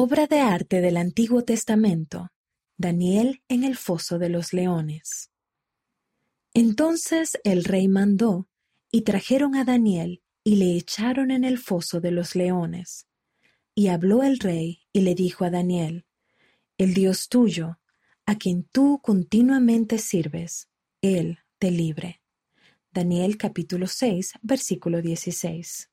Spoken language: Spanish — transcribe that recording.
Obra de arte del Antiguo Testamento. Daniel en el foso de los leones. Entonces el rey mandó, y trajeron a Daniel, y le echaron en el foso de los leones. Y habló el rey, y le dijo a Daniel, El Dios tuyo, a quien tú continuamente sirves, Él te libre. Daniel capítulo 6, versículo 16.